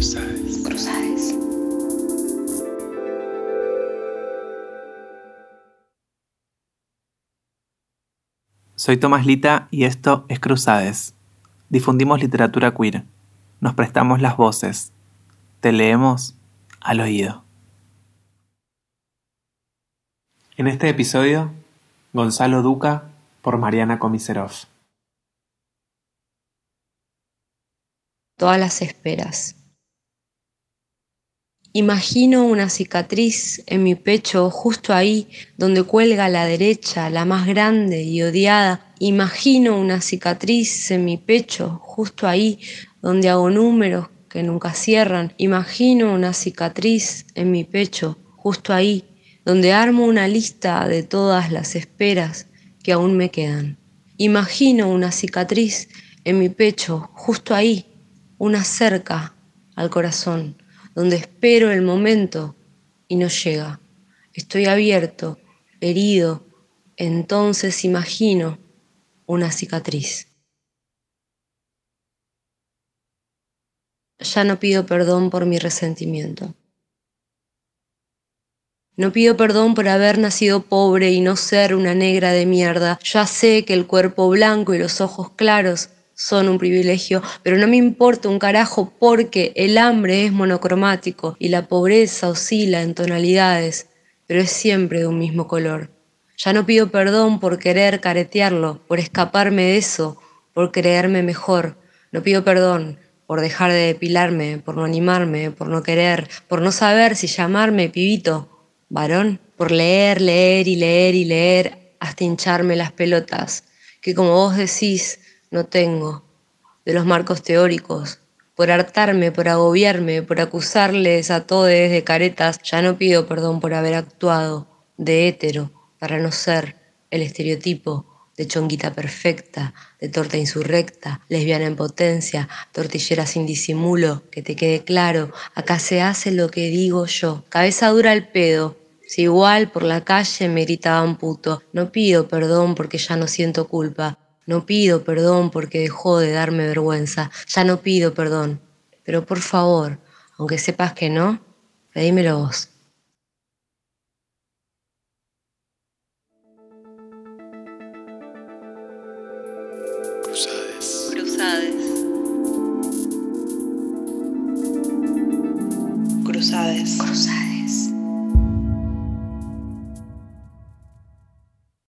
Cruzades. Soy Tomás Lita y esto es Cruzades. Difundimos literatura queer. Nos prestamos las voces. Te leemos al oído. En este episodio, Gonzalo Duca por Mariana Comiserov. Todas las esperas Imagino una cicatriz en mi pecho justo ahí donde cuelga la derecha, la más grande y odiada. Imagino una cicatriz en mi pecho justo ahí donde hago números que nunca cierran. Imagino una cicatriz en mi pecho justo ahí donde armo una lista de todas las esperas que aún me quedan. Imagino una cicatriz en mi pecho justo ahí, una cerca al corazón donde espero el momento y no llega. Estoy abierto, herido, entonces imagino una cicatriz. Ya no pido perdón por mi resentimiento. No pido perdón por haber nacido pobre y no ser una negra de mierda. Ya sé que el cuerpo blanco y los ojos claros son un privilegio, pero no me importa un carajo porque el hambre es monocromático y la pobreza oscila en tonalidades, pero es siempre de un mismo color. Ya no pido perdón por querer caretearlo, por escaparme de eso, por creerme mejor. No pido perdón por dejar de depilarme, por no animarme, por no querer, por no saber si llamarme pibito, varón, por leer, leer y leer y leer hasta hincharme las pelotas, que como vos decís, no tengo, de los marcos teóricos, por hartarme, por agobiarme, por acusarles a todos de caretas, ya no pido perdón por haber actuado de hétero para no ser el estereotipo de chonguita perfecta, de torta insurrecta, lesbiana en potencia, tortillera sin disimulo, que te quede claro, acá se hace lo que digo yo, cabeza dura al pedo, si igual por la calle me gritaban puto, no pido perdón porque ya no siento culpa, no pido perdón porque dejó de darme vergüenza. Ya no pido perdón. Pero por favor, aunque sepas que no, pedímelo vos. Cruzades. Cruzades. Cruzades. Cruzades.